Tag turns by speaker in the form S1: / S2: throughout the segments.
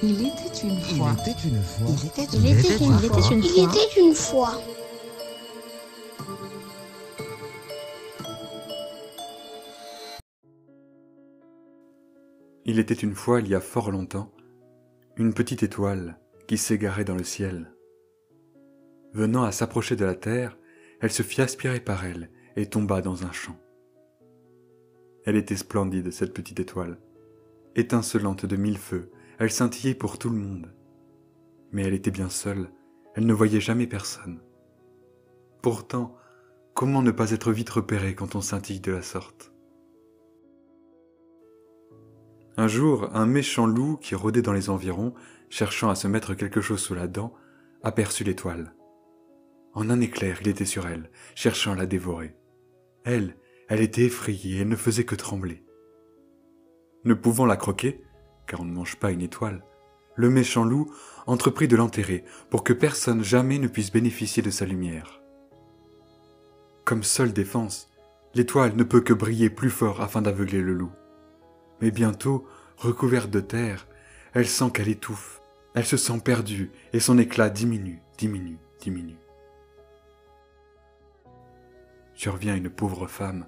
S1: Il était une fois.
S2: Il était une fois.
S3: Il était
S4: Il était une
S3: une
S4: fois.
S3: fois.
S5: Il était une fois.
S6: Il était une fois, il y a fort longtemps, une petite étoile qui s'égarait dans le ciel. Venant à s'approcher de la terre, elle se fit aspirer par elle et tomba dans un champ. Elle était splendide, cette petite étoile. Étincelante de mille feux, elle scintillait pour tout le monde. Mais elle était bien seule, elle ne voyait jamais personne. Pourtant, comment ne pas être vite repéré quand on scintille de la sorte? Un jour, un méchant loup qui rôdait dans les environs, cherchant à se mettre quelque chose sous la dent, aperçut l'étoile. En un éclair, il était sur elle, cherchant à la dévorer. Elle, elle était effrayée, elle ne faisait que trembler. Ne pouvant la croquer, car on ne mange pas une étoile, le méchant loup entreprit de l'enterrer pour que personne jamais ne puisse bénéficier de sa lumière. Comme seule défense, l'étoile ne peut que briller plus fort afin d'aveugler le loup. Mais bientôt, recouverte de terre, elle sent qu'elle étouffe, elle se sent perdue et son éclat diminue, diminue, diminue. Survient une pauvre femme,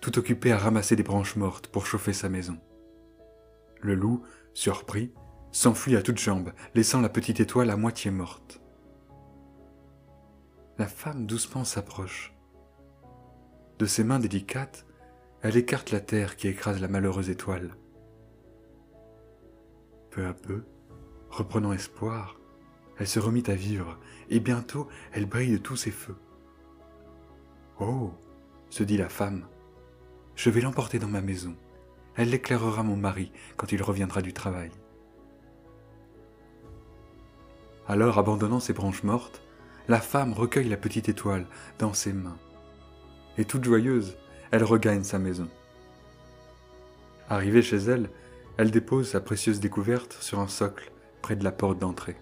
S6: tout occupée à ramasser des branches mortes pour chauffer sa maison. Le loup, surpris, s'enfuit à toutes jambes, laissant la petite étoile à moitié morte. La femme doucement s'approche. De ses mains délicates, elle écarte la terre qui écrase la malheureuse étoile. Peu à peu, reprenant espoir, elle se remit à vivre, et bientôt elle brille de tous ses feux. Oh, se dit la femme, je vais l'emporter dans ma maison. Elle éclairera mon mari quand il reviendra du travail. Alors, abandonnant ses branches mortes, la femme recueille la petite étoile dans ses mains. Et toute joyeuse, elle regagne sa maison. Arrivée chez elle, elle dépose sa précieuse découverte sur un socle près de la porte d'entrée.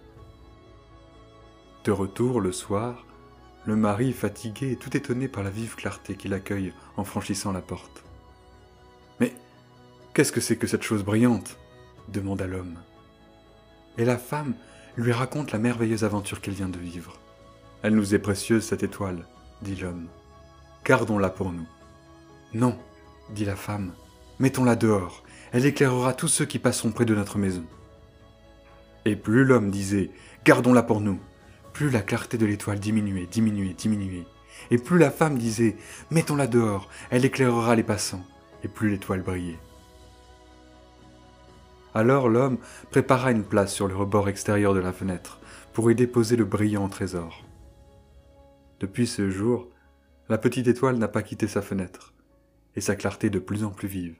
S6: De retour le soir, le mari, fatigué et tout étonné par la vive clarté qui l'accueille en franchissant la porte. Qu'est-ce que c'est que cette chose brillante? demanda l'homme. Et la femme lui raconte la merveilleuse aventure qu'elle vient de vivre. Elle nous est précieuse, cette étoile, dit l'homme. Gardons-la pour nous. Non, dit la femme, mettons-la dehors, elle éclairera tous ceux qui passeront près de notre maison. Et plus l'homme disait Gardons-la pour nous, plus la clarté de l'étoile diminuait, diminuait, diminuait. Et plus la femme disait Mettons-la dehors, elle éclairera les passants, et plus l'étoile brillait. Alors l'homme prépara une place sur le rebord extérieur de la fenêtre pour y déposer le brillant trésor. Depuis ce jour, la petite étoile n'a pas quitté sa fenêtre, et sa clarté de plus en plus vive.